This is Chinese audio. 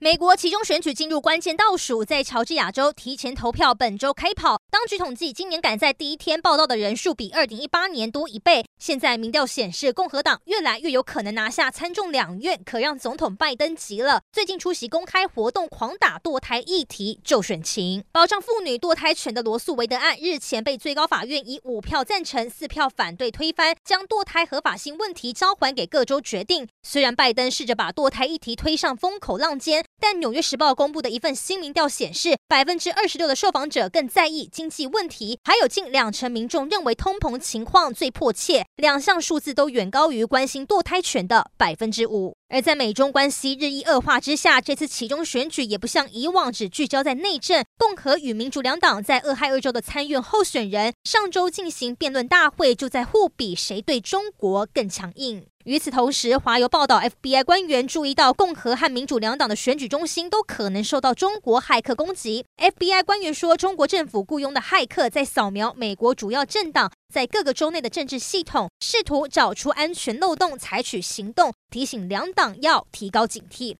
美国其中选举进入关键倒数，在乔治亚州提前投票本周开跑。当局统计，今年赶在第一天报道的人数比二零一八年多一倍。现在民调显示，共和党越来越有可能拿下参众两院，可让总统拜登急了。最近出席公开活动，狂打堕胎议题，就选情。保障妇女堕胎权的罗诉韦德案日前被最高法院以五票赞成、四票反对推翻，将堕胎合法性问题交还给各州决定。虽然拜登试着把堕胎议题推上风口浪尖。但《纽约时报》公布的一份新民调显示，百分之二十六的受访者更在意经济问题，还有近两成民众认为通膨情况最迫切，两项数字都远高于关心堕胎权的百分之五。而在美中关系日益恶化之下，这次其中选举也不像以往只聚焦在内政，共和与民主两党在俄亥俄州的参院候选人上周进行辩论大会，就在互比谁对中国更强硬。与此同时，华邮报道，FBI 官员注意到共和和民主两党的选举中心都可能受到中国骇客攻击。FBI 官员说，中国政府雇佣的骇客在扫描美国主要政党在各个州内的政治系统，试图找出安全漏洞，采取行动，提醒两党要提高警惕。